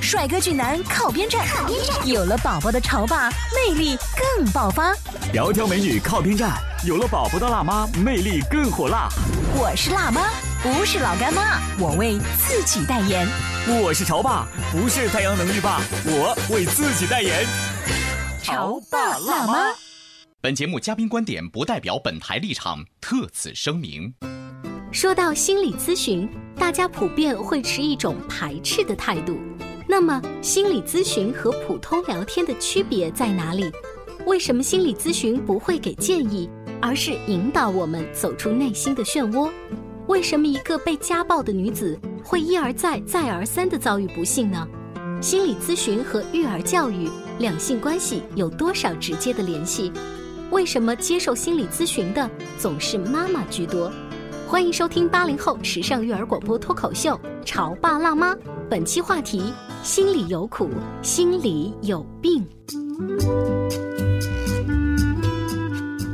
帅哥俊男靠边站，有了宝宝的潮爸魅力更爆发。窈窕美女靠边站，有了宝宝的辣妈魅力更火辣。我是辣妈，不是老干妈，我为自己代言。我是潮爸，不是太阳能浴霸，我为自己代言。潮爸辣妈。本节目嘉宾观点不代表本台立场，特此声明。说到心理咨询，大家普遍会持一种排斥的态度。那么，心理咨询和普通聊天的区别在哪里？为什么心理咨询不会给建议，而是引导我们走出内心的漩涡？为什么一个被家暴的女子会一而再、再而三地遭遇不幸呢？心理咨询和育儿教育、两性关系有多少直接的联系？为什么接受心理咨询的总是妈妈居多？欢迎收听八零后时尚育儿广播脱口秀《潮爸辣妈》，本期话题。心里有苦，心里有病。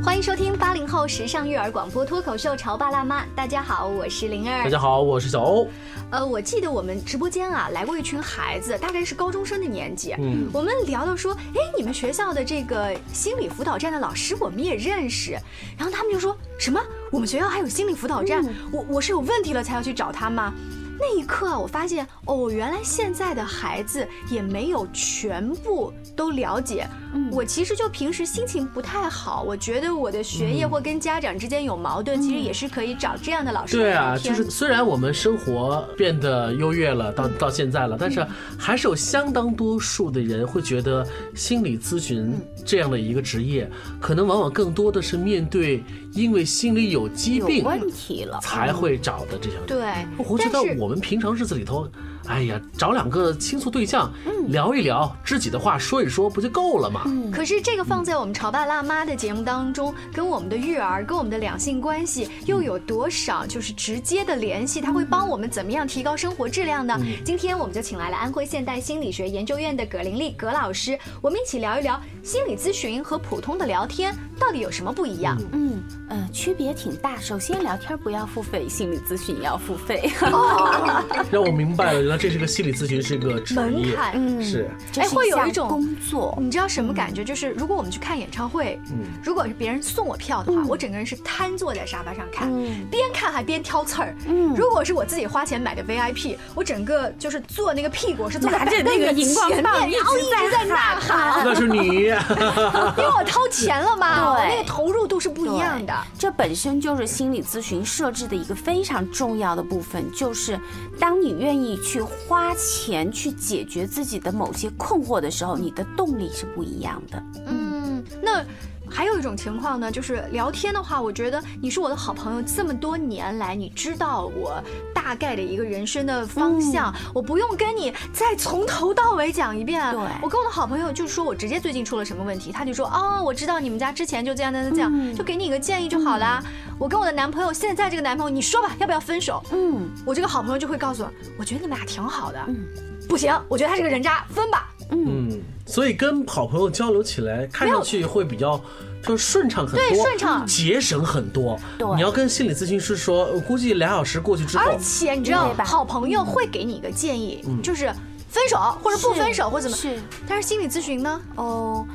欢迎收听八零后时尚育儿广播脱口秀《潮爸辣妈》。大家好，我是灵儿。大家好，我是小欧。呃，我记得我们直播间啊来过一群孩子，大概是高中生的年纪。嗯，我们聊到说，哎，你们学校的这个心理辅导站的老师我们也认识。然后他们就说什么，我们学校还有心理辅导站？我我是有问题了才要去找他吗？那一刻，我发现哦，原来现在的孩子也没有全部都了解。我其实就平时心情不太好，我觉得我的学业或跟家长之间有矛盾，其实也是可以找这样的老师。对啊，就是虽然我们生活变得优越了，到到现在了，但是还是有相当多数的人会觉得心理咨询这样的一个职业，可能往往更多的是面对因为心里有疾病问题了才会找的这条。对，我觉得我们平常日子里头。哎呀，找两个倾诉对象，聊一聊知己的话说一说，不就够了吗？可是这个放在我们潮爸辣妈的节目当中，跟我们的育儿，跟我们的两性关系又有多少就是直接的联系？它会帮我们怎么样提高生活质量呢？今天我们就请来了安徽现代心理学研究院的葛玲丽葛老师，我们一起聊一聊心理咨询和普通的聊天到底有什么不一样？嗯呃，区别挺大。首先，聊天不要付费，心理咨询要付费。让我明白了。这是个心理咨询，是个门槛，嗯，是，哎，会有一种工作，你知道什么感觉？就是如果我们去看演唱会，嗯，如果是别人送我票的话，我整个人是瘫坐在沙发上看，边看还边挑刺儿。嗯，如果是我自己花钱买的 VIP，我整个就是坐那个屁股是坐在那个荧光棒，然后一直在呐喊。那是你 因为我掏钱了嘛，对，那个投入度是不一样的。这本身就是心理咨询设置的一个非常重要的部分，就是当你愿意去。花钱去解决自己的某些困惑的时候，你的动力是不一样的。嗯，那。还有一种情况呢，就是聊天的话，我觉得你是我的好朋友，这么多年来，你知道我大概的一个人生的方向，我不用跟你再从头到尾讲一遍。对，我跟我的好朋友就说我直接最近出了什么问题，他就说哦，我知道你们家之前就这样这样这样，就给你一个建议就好了。我跟我的男朋友现在这个男朋友，你说吧，要不要分手？嗯，我这个好朋友就会告诉我，我觉得你们俩挺好的。嗯，不行，我觉得他是个人渣，分吧。嗯，所以跟好朋友交流起来，看上去会比较就顺畅很多，对，顺畅，节省很多。对，你要跟心理咨询师说，估计俩小时过去之后，而且你知道，好朋友会给你一个建议，就是分手或者不分手或怎么，是，但是心理咨询呢？哦。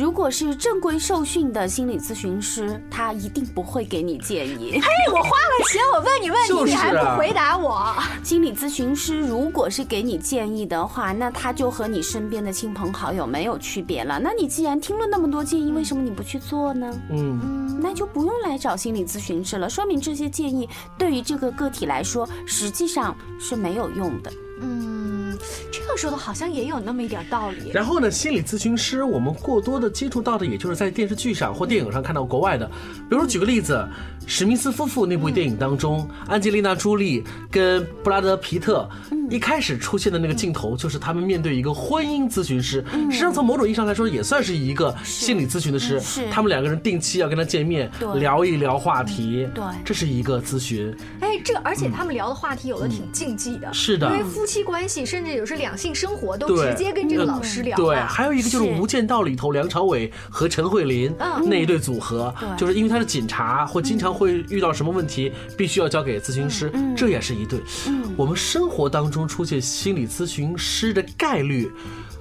如果是正规受训的心理咨询师，他一定不会给你建议。嘿，我花了钱，我问你问题，你还不回答我？心理咨询师如果是给你建议的话，那他就和你身边的亲朋好友没有区别了。那你既然听了那么多建议，为什么你不去做呢？嗯，那就不用来找心理咨询师了，说明这些建议对于这个个体来说实际上是没有用的。嗯。这个说的好像也有那么一点道理。然后呢，心理咨询师我们过多的接触到的，也就是在电视剧上或电影上看到国外的，比如说举个例子，史密斯夫妇那部电影当中，安吉丽娜·朱莉跟布拉德·皮特。一开始出现的那个镜头，就是他们面对一个婚姻咨询师，实际上从某种意义上来说，也算是一个心理咨询的师。是，他们两个人定期要跟他见面，聊一聊话题。对，这是一个咨询。哎，这而且他们聊的话题有的挺禁忌的。是的，因为夫妻关系，甚至有时两性生活都直接跟这个老师聊。对，还有一个就是《无间道》里头梁朝伟和陈慧琳那一对组合，就是因为他是警察，或经常会遇到什么问题，必须要交给咨询师，这也是一对。我们生活当中出现心理。理咨询师的概率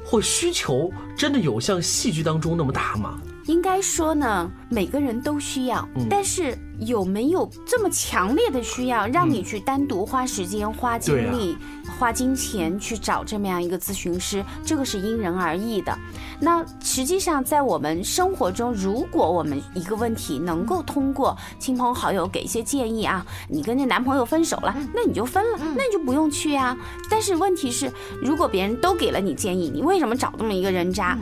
或需求，真的有像戏剧当中那么大吗？应该说呢，每个人都需要，但是有没有这么强烈的需要，让你去单独花时间、花精力？花金钱去找这么样一个咨询师，这个是因人而异的。那实际上在我们生活中，如果我们一个问题能够通过亲朋好友给一些建议啊，你跟这男朋友分手了，那你就分了，那你就不用去呀。但是问题是，如果别人都给了你建议，你为什么找这么一个人渣？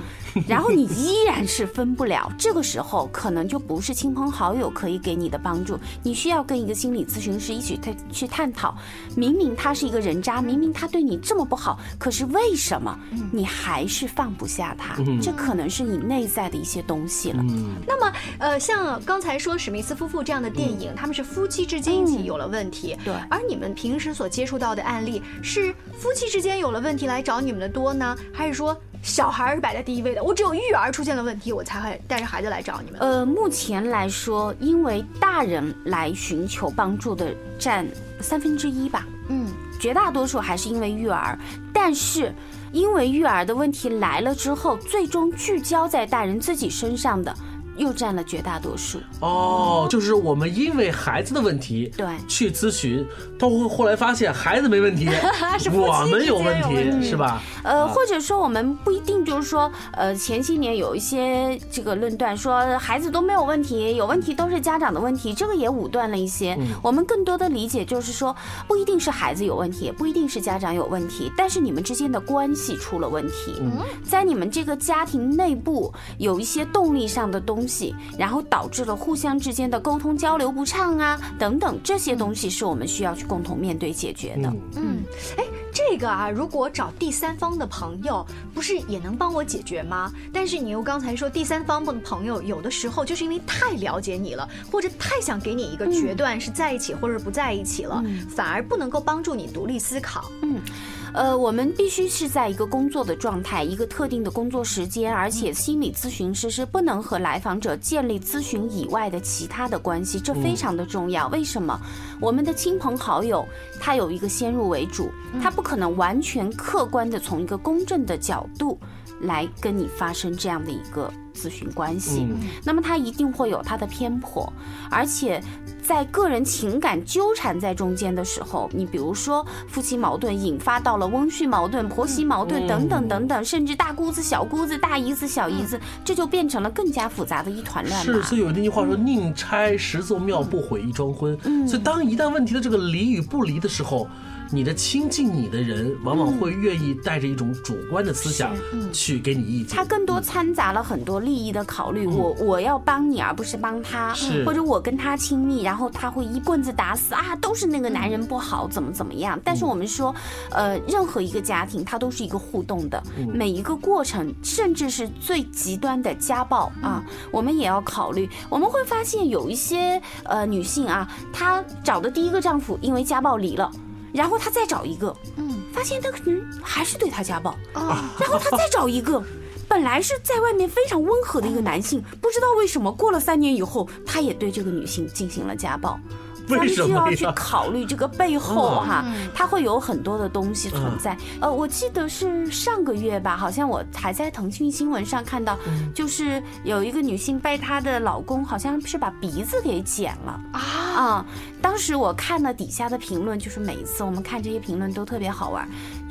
然后你 依然是分不了，这个时候可能就不是亲朋好友可以给你的帮助，你需要跟一个心理咨询师一起去去探讨。明明他是一个人渣，明明他对你这么不好，可是为什么你还是放不下他？这可能是你内在的一些东西了。那么，呃，像刚才说史密斯夫妇这样的电影，他们是夫妻之间一起有了问题，对。而你们平时所接触到的案例，是夫妻之间有了问题来找你们的多呢，还是说？小孩是摆在第一位的，我只有育儿出现了问题，我才会带着孩子来找你们。呃，目前来说，因为大人来寻求帮助的占三分之一吧，嗯，绝大多数还是因为育儿，但是因为育儿的问题来了之后，最终聚焦在大人自己身上的。又占了绝大多数哦，就是我们因为孩子的问题对去咨询，到后后来发现孩子没问题，我们有问题是吧？呃，或者说我们不一定就是说，呃，前些年有一些这个论断说孩子都没有问题，有问题都是家长的问题，这个也武断了一些。我们更多的理解就是说，不一定是孩子有问题，不一定是家长有问题，但是你们之间的关系出了问题，在你们这个家庭内部有一些动力上的东。然后导致了互相之间的沟通交流不畅啊，等等，这些东西是我们需要去共同面对解决的。嗯，哎，这个啊，如果找第三方的朋友，不是也能帮我解决吗？但是你又刚才说第三方的朋友，有的时候就是因为太了解你了，或者太想给你一个决断，是在一起或者不在一起了，反而不能够帮助你独立思考。嗯。呃，我们必须是在一个工作的状态，一个特定的工作时间，而且心理咨询师是不能和来访者建立咨询以外的其他的关系，这非常的重要。为什么？我们的亲朋好友他有一个先入为主，他不可能完全客观的从一个公正的角度来跟你发生这样的一个咨询关系，那么他一定会有他的偏颇，而且。在个人情感纠缠在中间的时候，你比如说夫妻矛盾引发到了翁婿矛盾、婆媳矛盾等等等等，甚至大姑子、小姑子、大姨子、小姨子，这就变成了更加复杂的一团乱。是，所以有那句话说：“宁拆十座庙，不毁一桩婚。”所以当一旦问题的这个离与不离的时候。你的亲近你的人，往往会愿意带着一种主观的思想去给你意见。他更多掺杂了很多利益的考虑。我我要帮你，而不是帮他。或者我跟他亲密，然后他会一棍子打死啊，都是那个男人不好，怎么怎么样。但是我们说，呃，任何一个家庭，它都是一个互动的，每一个过程，甚至是最极端的家暴啊，我们也要考虑。我们会发现有一些呃女性啊，她找的第一个丈夫因为家暴离了。然后他再找一个，嗯，发现那个人还是对他家暴，啊，然后他再找一个，本来是在外面非常温和的一个男性，不知道为什么过了三年以后，他也对这个女性进行了家暴。咱们就要去考虑这个背后哈，它会有很多的东西存在。呃，我记得是上个月吧，好像我还在腾讯新闻上看到，就是有一个女性被她的老公好像是把鼻子给剪了啊。当时我看了底下的评论，就是每一次我们看这些评论都特别好玩。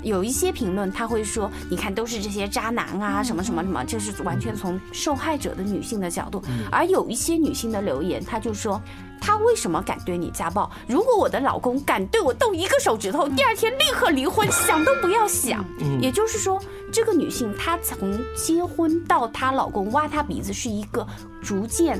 有一些评论他会说，你看都是这些渣男啊，什么什么什么，这是完全从受害者的女性的角度。而有一些女性的留言，她就说。他为什么敢对你家暴？如果我的老公敢对我动一个手指头，第二天立刻离婚，想都不要想。也就是说，这个女性她从结婚到她老公挖她鼻子，是一个逐渐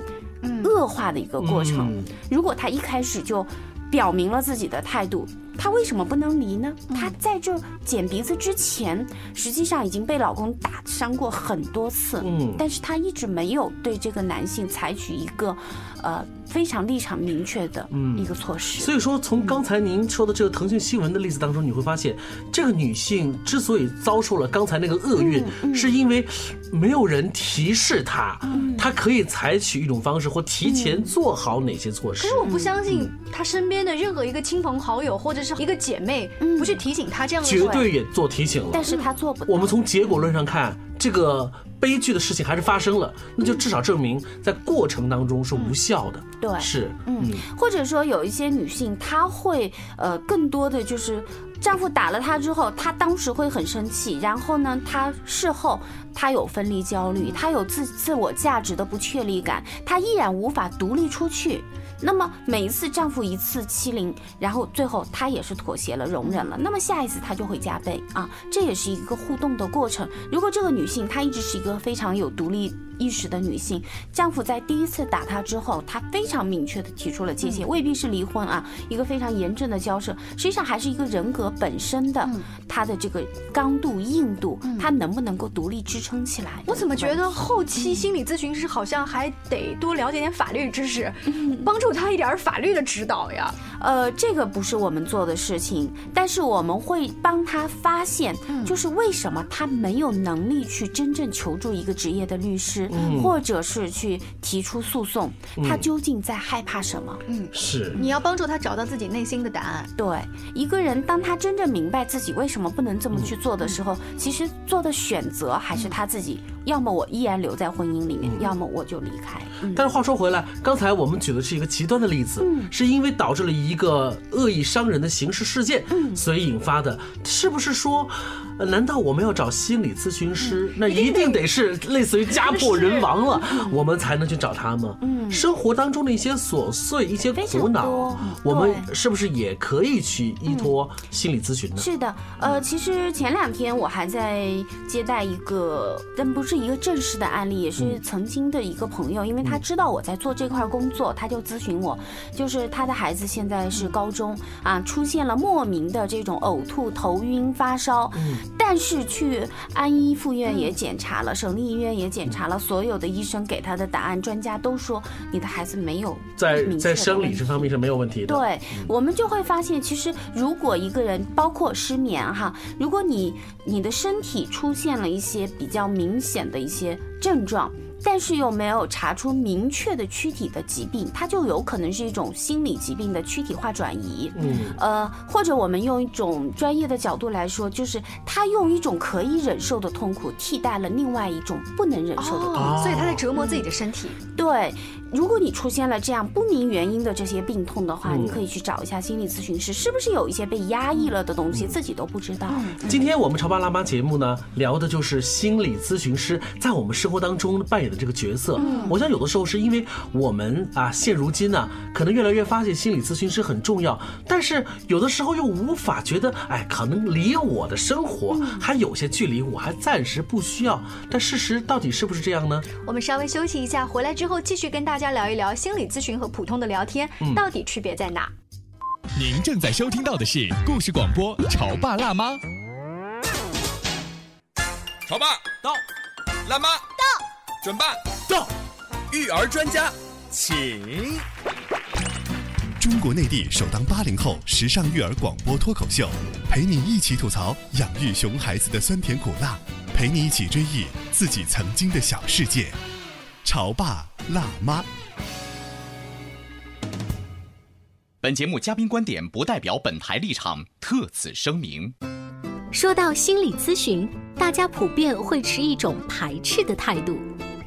恶化的一个过程。如果她一开始就表明了自己的态度。她为什么不能离呢？她在这剪鼻子之前，实际上已经被老公打伤过很多次，嗯，但是她一直没有对这个男性采取一个，呃，非常立场明确的一个措施。所以说，从刚才您说的这个腾讯新闻的例子当中，你会发现，这个女性之所以遭受了刚才那个厄运，是因为没有人提示她，她可以采取一种方式或提前做好哪些措施。可是我不相信她身边的任何一个亲朋好友或者。是一个姐妹，不去提醒他这样的，绝对也做提醒了。但是他做不。我们从结果论上看，这个悲剧的事情还是发生了，那就至少证明在过程当中是无效的。对，是，嗯，或者说有一些女性，她会呃更多的就是丈夫打了她之后，她当时会很生气，然后呢，她事后她有分离焦虑，她有自自我价值的不确立感，她依然无法独立出去。那么每一次丈夫一次欺凌，然后最后她也是妥协了、容忍了，那么下一次她就会加倍啊，这也是一个互动的过程。如果这个女性她一直是一个非常有独立。意识的女性，丈夫在第一次打她之后，她非常明确的提出了界限，未必是离婚啊，一个非常严正的交涉，实际上还是一个人格本身的，她的这个刚度硬度，她能不能够独立支撑起来？我怎么觉得后期心理咨询师好像还得多了解点法律知识，帮助她一点法律的指导呀？呃，这个不是我们做的事情，但是我们会帮她发现，就是为什么她没有能力去真正求助一个职业的律师。或者是去提出诉讼，他究竟在害怕什么？嗯，是你要帮助他找到自己内心的答案。对，一个人当他真正明白自己为什么不能这么去做的时候，其实做的选择还是他自己。要么我依然留在婚姻里面，要么我就离开。但是话说回来，刚才我们举的是一个极端的例子，是因为导致了一个恶意伤人的刑事事件，所以引发的，是不是说？难道我们要找心理咨询师？那一定得是类似于家 破人亡了，我们才能去找他吗？嗯，生活当中的一些琐碎、一些苦恼，我们是不是也可以去依托心理咨询呢？是的，呃，其实前两天我还在接待一个，但不是一个正式的案例，也是曾经的一个朋友，因为他知道我在做这块工作，他就咨询我，就是他的孩子现在是高中啊，出现了莫名的这种呕吐、头晕、发烧。但是去安医附院也检查了，省立医院也检查了，所有的医生给他的答案，专家都说你的孩子没有在在生理这方面是没有问题的。对，我们就会发现，其实如果一个人包括失眠哈，如果你你的身体出现了一些比较明显的一些症状。但是又没有查出明确的躯体的疾病，它就有可能是一种心理疾病的躯体化转移。嗯，呃，或者我们用一种专业的角度来说，就是他用一种可以忍受的痛苦替代了另外一种不能忍受的痛苦，所以他在折磨自己的身体。对。如果你出现了这样不明原因的这些病痛的话，你可以去找一下心理咨询师，是不是有一些被压抑了的东西自己都不知道？今天我们潮爸辣妈节目呢，聊的就是心理咨询师在我们生活当中扮演的这个角色。我想有的时候是因为我们啊，现如今呢，可能越来越发现心理咨询师很重要，但是有的时候又无法觉得，哎，可能离我的生活还有些距离，我还暂时不需要。但事实到底是不是这样呢？我们稍微休息一下，回来之后继续跟大。家聊一聊心理咨询和普通的聊天到底区别在哪？您正在收听到的是故事广播《潮爸辣妈》。潮爸到，辣妈到，准爸到，育儿专家请。中国内地首档八零后时尚育儿广播脱口秀，陪你一起吐槽养育熊孩子的酸甜苦辣，陪你一起追忆自己曾经的小世界。潮爸辣妈。本节目嘉宾观点不代表本台立场，特此声明。说到心理咨询，大家普遍会持一种排斥的态度。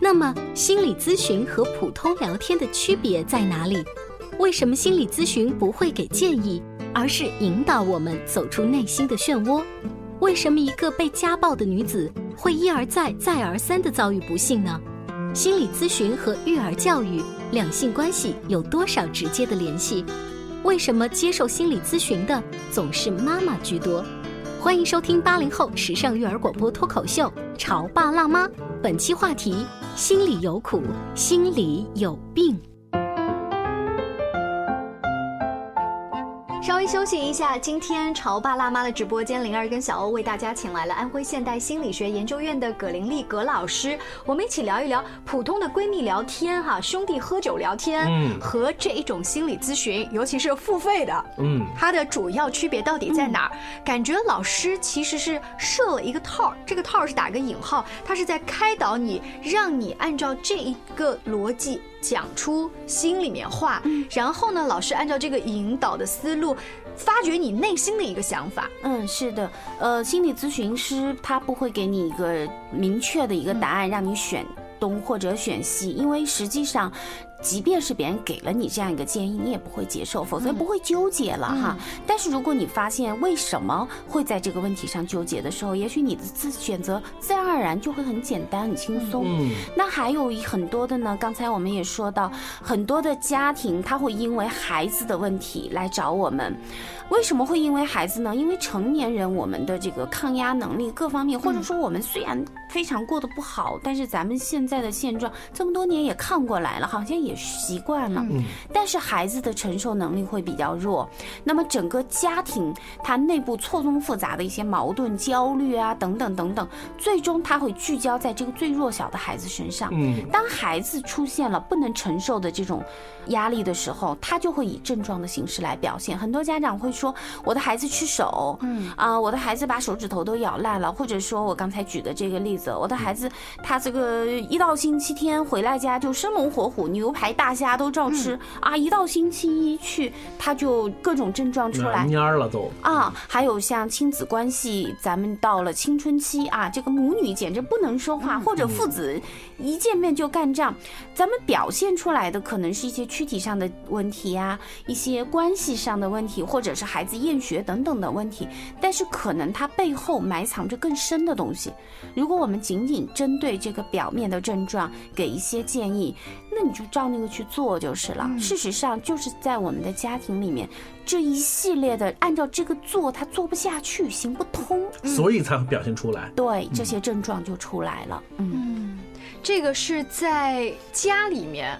那么，心理咨询和普通聊天的区别在哪里？为什么心理咨询不会给建议，而是引导我们走出内心的漩涡？为什么一个被家暴的女子会一而再、再而三地遭遇不幸呢？心理咨询和育儿教育、两性关系有多少直接的联系？为什么接受心理咨询的总是妈妈居多？欢迎收听八零后时尚育儿广播脱口秀《潮爸辣妈》，本期话题：心里有苦，心里有病。稍微休息一下，今天潮爸辣妈的直播间，灵儿跟小欧为大家请来了安徽现代心理学研究院的葛玲丽葛老师，我们一起聊一聊普通的闺蜜聊天哈，兄弟喝酒聊天，嗯，和这一种心理咨询，尤其是付费的，嗯，它的主要区别到底在哪儿？感觉老师其实是设了一个套，这个套是打个引号，他是在开导你，让你按照这一个逻辑。讲出心里面话，然后呢，老师按照这个引导的思路，发掘你内心的一个想法。嗯，是的，呃，心理咨询师他不会给你一个明确的一个答案，让你选东或者选西，因为实际上。即便是别人给了你这样一个建议，你也不会接受，否则不会纠结了哈。但是如果你发现为什么会在这个问题上纠结的时候，也许你的自选择自然而然就会很简单、很轻松。那还有很多的呢，刚才我们也说到，很多的家庭他会因为孩子的问题来找我们。为什么会因为孩子呢？因为成年人我们的这个抗压能力各方面，或者说我们虽然非常过得不好，但是咱们现在的现状这么多年也抗过来了，好像也习惯了。嗯。但是孩子的承受能力会比较弱，那么整个家庭它内部错综复杂的一些矛盾、焦虑啊等等等等，最终他会聚焦在这个最弱小的孩子身上。嗯。当孩子出现了不能承受的这种压力的时候，他就会以症状的形式来表现。很多家长会。说我的孩子吃手，嗯。啊，我的孩子把手指头都咬烂了，或者说我刚才举的这个例子，我的孩子他这个一到星期天回来家就生龙活虎，牛排大虾都照吃啊，一到星期一去他就各种症状出来。蔫了都。啊，还有像亲子关系，咱们到了青春期啊，这个母女简直不能说话，或者父子一见面就干仗，咱们表现出来的可能是一些躯体上的问题呀，一些关系上的问题，或者是。孩子厌学等等的问题，但是可能它背后埋藏着更深的东西。如果我们仅仅针对这个表面的症状给一些建议，那你就照那个去做就是了。事实上，就是在我们的家庭里面，这一系列的按照这个做，他做不下去，行不通，所以才会表现出来。对，这些症状就出来了。嗯。这个是在家里面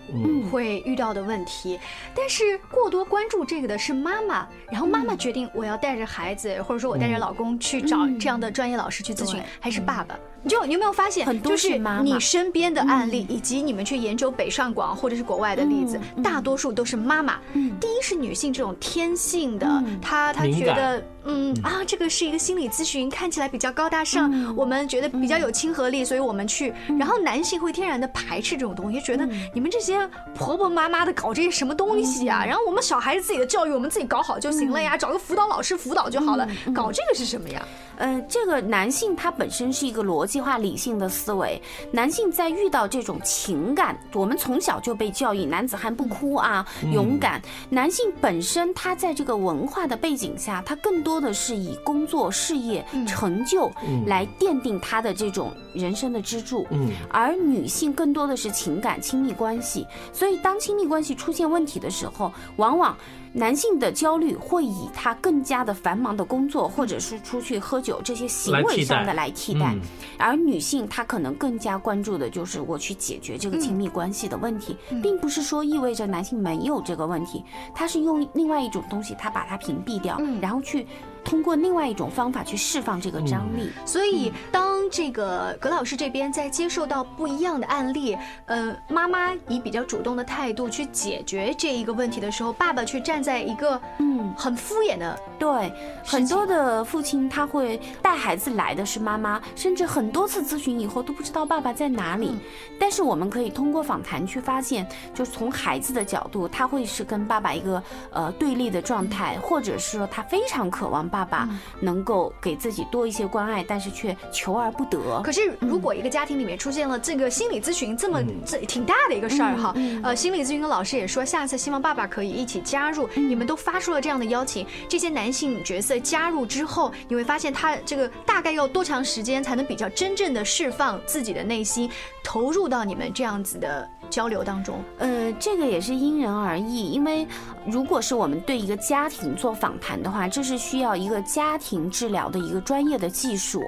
会遇到的问题，但是过多关注这个的是妈妈，然后妈妈决定我要带着孩子，或者说我带着老公去找这样的专业老师去咨询，还是爸爸？就你有没有发现，就是你身边的案例，以及你们去研究北上广或者是国外的例子，大多数都是妈妈。第一是女性这种天性的，她她觉得。嗯啊，这个是一个心理咨询，看起来比较高大上，我们觉得比较有亲和力，所以我们去。然后男性会天然的排斥这种东西，觉得你们这些婆婆妈妈的搞这些什么东西啊？然后我们小孩子自己的教育，我们自己搞好就行了呀，找个辅导老师辅导就好了，搞这个是什么呀？嗯，这个男性他本身是一个逻辑化、理性的思维。男性在遇到这种情感，我们从小就被教育男子汉不哭啊，勇敢。男性本身他在这个文化的背景下，他更多的是以工作、事业、成就来奠定他的这种人生的支柱。嗯，而女性更多的是情感、亲密关系。所以当亲密关系出现问题的时候，往往。男性的焦虑会以他更加的繁忙的工作，或者是出去喝酒这些行为上的来替代，而女性她可能更加关注的就是我去解决这个亲密关系的问题，并不是说意味着男性没有这个问题，他是用另外一种东西，他把它屏蔽掉，然后去。通过另外一种方法去释放这个张力，所以当这个葛老师这边在接受到不一样的案例，呃，妈妈以比较主动的态度去解决这一个问题的时候，爸爸却站在一个嗯。很敷衍的对，很多的父亲他会带孩子来的是妈妈，甚至很多次咨询以后都不知道爸爸在哪里。但是我们可以通过访谈去发现，就从孩子的角度，他会是跟爸爸一个呃对立的状态，或者是说他非常渴望。爸爸能够给自己多一些关爱，但是却求而不得。可是，如果一个家庭里面出现了这个心理咨询这么这挺大的一个事儿哈，呃，心理咨询的老师也说，下次希望爸爸可以一起加入。你们都发出了这样的邀请，这些男性角色加入之后，你会发现他这个大概要多长时间才能比较真正的释放自己的内心，投入到你们这样子的。交流当中，呃，这个也是因人而异。因为如果是我们对一个家庭做访谈的话，这是需要一个家庭治疗的一个专业的技术。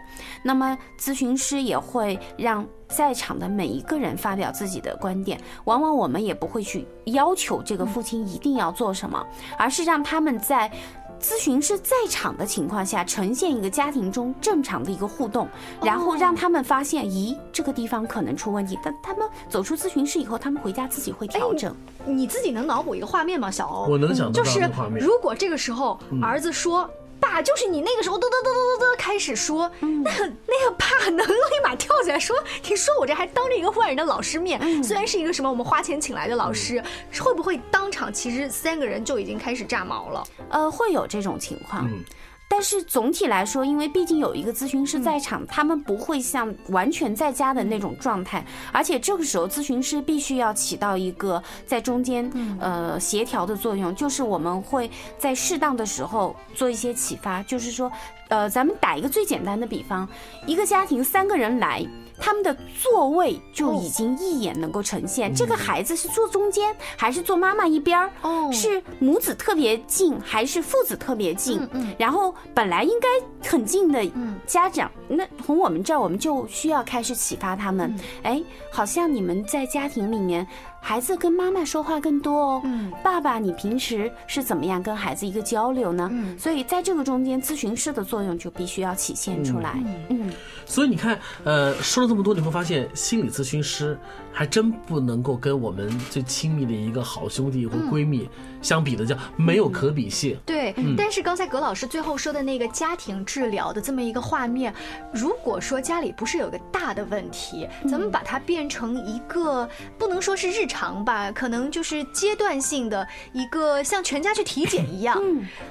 那么咨询师也会让在场的每一个人发表自己的观点。往往我们也不会去要求这个父亲一定要做什么，而是让他们在。咨询师在场的情况下，呈现一个家庭中正常的一个互动，然后让他们发现，咦，这个地方可能出问题。但他们走出咨询室以后，他们回家自己会调整。你自己能脑补一个画面吗，小欧？我能想到就是如果这个时候儿子说。爸，就是你那个时候，嘚嘚嘚嘚嘚嘚开始说，那那个爸能立马跳起来说，你说我这还当着一个外人的老师面，虽然是一个什么我们花钱请来的老师，会不会当场其实三个人就已经开始炸毛了？呃，会有这种情况。但是总体来说，因为毕竟有一个咨询师在场，他们不会像完全在家的那种状态，而且这个时候咨询师必须要起到一个在中间呃协调的作用，就是我们会在适当的时候做一些启发，就是说，呃，咱们打一个最简单的比方，一个家庭三个人来。他们的座位就已经一眼能够呈现，这个孩子是坐中间还是坐妈妈一边儿？哦，是母子特别近还是父子特别近？嗯，然后本来应该很近的家长，那从我们这儿我们就需要开始启发他们。哎，好像你们在家庭里面。孩子跟妈妈说话更多哦。嗯，爸爸，你平时是怎么样跟孩子一个交流呢？嗯，所以在这个中间，咨询师的作用就必须要体现出来。嗯，所以你看，呃，说了这么多，你会发现心理咨询师。还真不能够跟我们最亲密的一个好兄弟或闺蜜相比的，叫没有可比性。对，但是刚才葛老师最后说的那个家庭治疗的这么一个画面，如果说家里不是有个大的问题，咱们把它变成一个不能说是日常吧，可能就是阶段性的一个像全家去体检一样，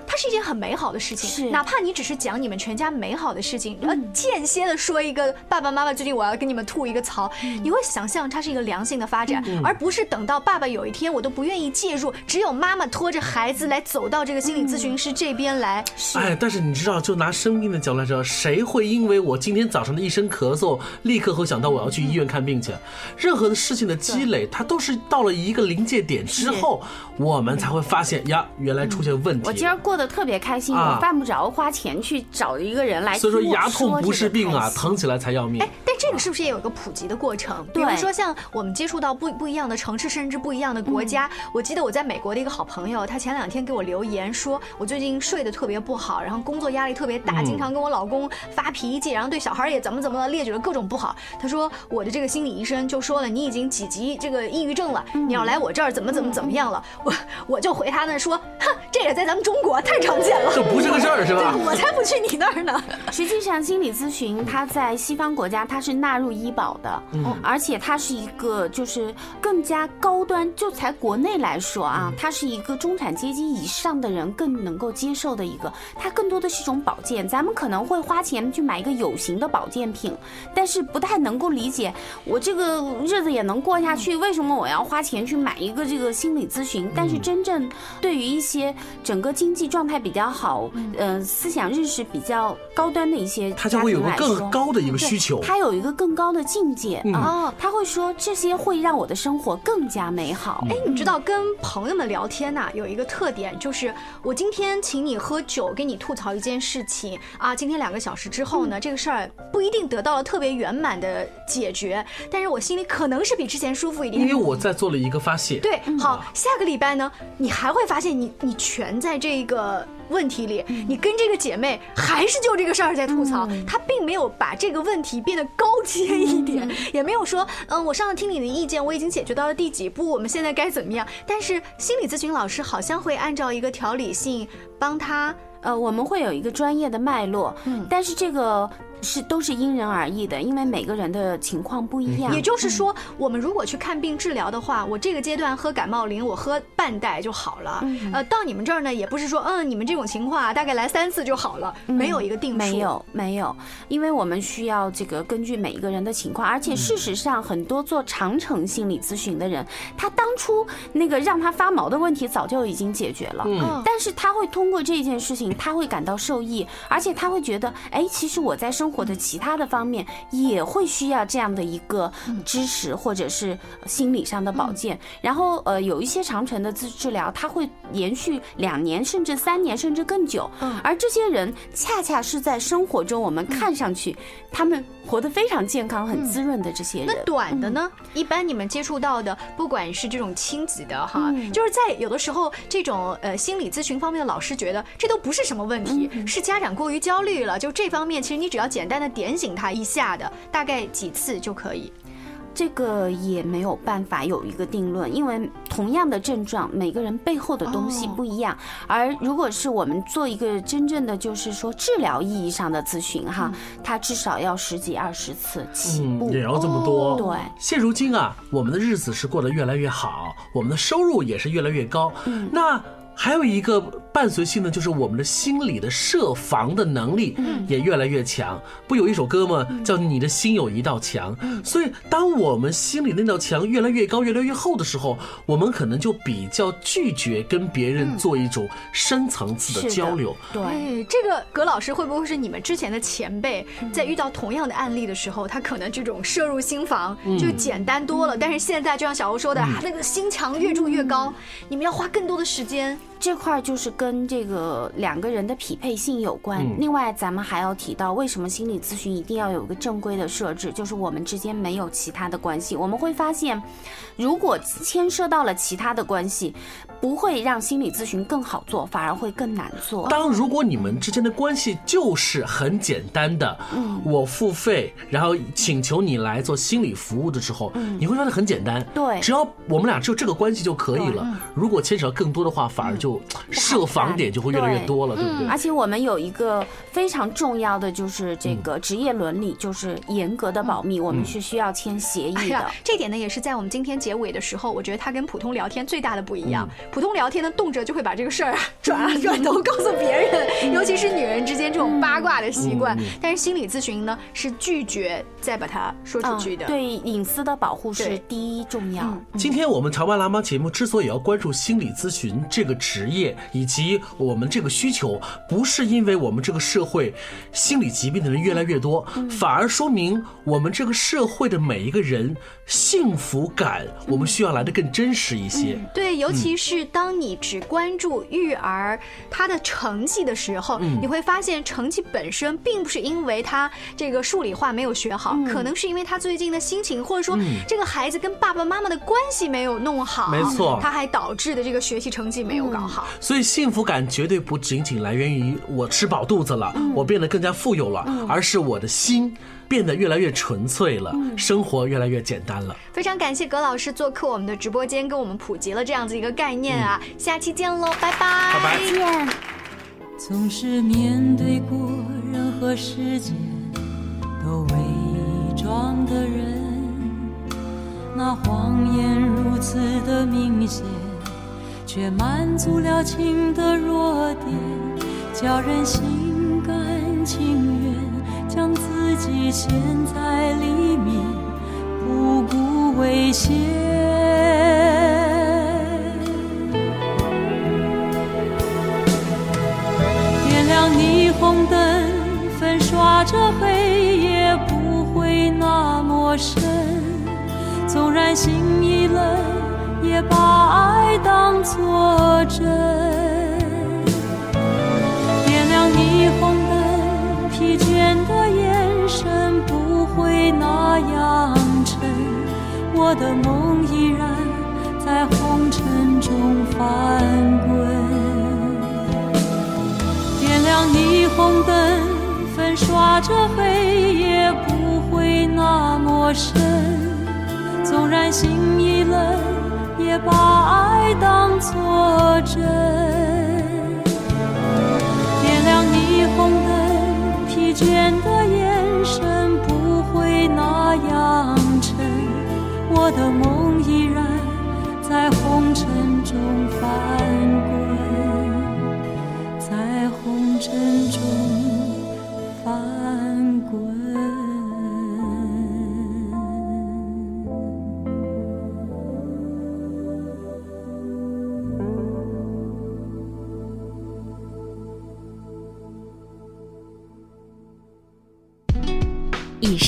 它是一件很美好的事情。是，哪怕你只是讲你们全家美好的事情，呃，间歇的说一个爸爸妈妈最近我要跟你们吐一个槽，你会想象它是。一个良性的发展，而不是等到爸爸有一天我都不愿意介入，只有妈妈拖着孩子来走到这个心理咨询师这边来。哎，但是你知道，就拿生病的角度来说，谁会因为我今天早上的一声咳嗽，立刻会想到我要去医院看病去？任何的事情的积累，它都是到了一个临界点之后，我们才会发现呀，原来出现问题。我今儿过得特别开心，我犯不着花钱去找一个人来。所以说，牙痛不是病啊，疼起来才要命。哎，但这个是不是也有一个普及的过程？比如说像。我们接触到不不一样的城市，甚至不一样的国家。我记得我在美国的一个好朋友，他前两天给我留言说，我最近睡得特别不好，然后工作压力特别大，经常跟我老公发脾气，然后对小孩也怎么怎么的，列举了各种不好。他说我的这个心理医生就说了，你已经几级这个抑郁症了，你要来我这儿怎么怎么怎么样了。我我就回他那说，哼，这也在咱们中国太常见了，这不是个事儿是吧？我才不去你那儿呢。实际上，心理咨询它在西方国家它是纳入医保的，而且它是一。个就是更加高端，就才国内来说啊，它是一个中产阶级以上的人更能够接受的一个，它更多的是一种保健。咱们可能会花钱去买一个有形的保健品，但是不太能够理解，我这个日子也能过下去，为什么我要花钱去买一个这个心理咨询？但是真正对于一些整个经济状态比较好，呃，思想认识比较高端的一些，他就会有个更高的一个需求，他有一个更高的境界啊，他会说这。些会让我的生活更加美好。哎，你知道跟朋友们聊天呐，有一个特点，就是我今天请你喝酒，跟你吐槽一件事情啊。今天两个小时之后呢，这个事儿不一定得到了特别圆满的解决，但是我心里可能是比之前舒服一点。因为我在做了一个发泄。对，好，下个礼拜呢，你还会发现你你全在这个。问题里，你跟这个姐妹还是就这个事儿在吐槽，她并没有把这个问题变得高阶一点，也没有说，嗯，我上次听你的意见，我已经解决到了第几步，我们现在该怎么样？但是心理咨询老师好像会按照一个条理性帮他，呃，我们会有一个专业的脉络，嗯，但是这个是都是因人而异的，因为每个人的情况不一样。也就是说，我们如果去看病治疗的话，我这个阶段喝感冒灵，我喝半袋就好了。呃，到你们这儿呢，也不是说，嗯，你们这种情况啊，大概来三次就好了，没有一个定数。没有，没有，因为我们需要这个根据每一个人的情况，而且事实上，很多做长程心理咨询的人，他当初那个让他发毛的问题早就已经解决了。嗯，但是他会通过这件事情，他会感到受益，而且他会觉得，哎，其实我在生活的其他的方面也会需要这样的一个支持，或者是心理上的保健。然后，呃，有一些长程的治治疗，它会延续两年，甚至三年，甚至更久。而这些人恰恰是在生活中，我们看上去他们活得非常健康、很滋润的这些人。那短的呢？一般你们接触到的，不管是这种亲子的哈，就是在有的时候，这种呃心理咨询方面的老师觉得这都不是什么问题，是家长过于焦虑了。就这方面，其实你只要简单的点醒他一下的，大概几次就可以。这个也没有办法有一个定论，因为同样的症状，每个人背后的东西不一样。而如果是我们做一个真正的就是说治疗意义上的咨询哈，它至少要十几二十次起步，也要这么多。对，现如今啊，我们的日子是过得越来越好，我们的收入也是越来越高。那。还有一个伴随性呢，就是我们的心理的设防的能力也越来越强。不有一首歌吗？叫你的心有一道墙。所以，当我们心里那道墙越来越高、越来越厚的时候，我们可能就比较拒绝跟别人做一种深层次的交流。对，这个葛老师会不会是你们之前的前辈，在遇到同样的案例的时候，他可能这种摄入心房就简单多了。但是现在，就像小欧说的，那个心墙越筑越高，你们要花更多的时间。这块就是跟这个两个人的匹配性有关。另外，咱们还要提到，为什么心理咨询一定要有一个正规的设置？就是我们之间没有其他的关系。我们会发现，如果牵涉到了其他的关系，不会让心理咨询更好做，反而会更难做。当如果你们之间的关系就是很简单的，嗯我付费，然后请求你来做心理服务的时候，你会发现很简单。对，只要我们俩只有这个关系就可以了。如果牵扯到更多的话，反而就。设防点就会越来越多了，对不对？而且我们有一个非常重要的，就是这个职业伦理，就是严格的保密，我们是需要签协议的。这点呢，也是在我们今天结尾的时候，我觉得它跟普通聊天最大的不一样。普通聊天呢，动辄就会把这个事儿啊 转啊转头告诉别人，尤其是女人之间这种八卦的习惯。但是心理咨询呢，是拒绝再把它说出去的。对隐私的保护是第一重要。今天我们长白喇嘛节目之所以要关注心理咨询这个职，职业以及我们这个需求，不是因为我们这个社会心理疾病的人越来越多，反而说明我们这个社会的每一个人幸福感，我们需要来的更真实一些。对，尤其是当你只关注育儿他的成绩的时候，你会发现成绩本身并不是因为他这个数理化没有学好，可能是因为他最近的心情，或者说这个孩子跟爸爸妈妈的关系没有弄好，没错，他还导致的这个学习成绩没有搞好。所以幸福感绝对不仅仅来源于我吃饱肚子了，我变得更加富有了，而是我的心变得越来越纯粹了，生活越来越简单了。非常感谢葛老师做客我们的直播间，跟我们普及了这样子一个概念啊！下期见喽，拜拜，拜拜，见。总是面对过任何世界都伪装的人，那谎言如此的明显。却满足了情的弱点，叫人心甘情己陷在里面，不顾危险。点亮霓虹灯，粉刷着黑夜，不会那么深。纵然心已冷。也把爱当作真，那样沉，我的梦依然在红尘中翻滚。点亮霓虹灯，粉刷着黑夜不会那么深，纵然心已冷。也把爱当作真，点亮霓虹灯，疲倦的。扬尘，我的梦依然在红尘中翻滚，在红尘中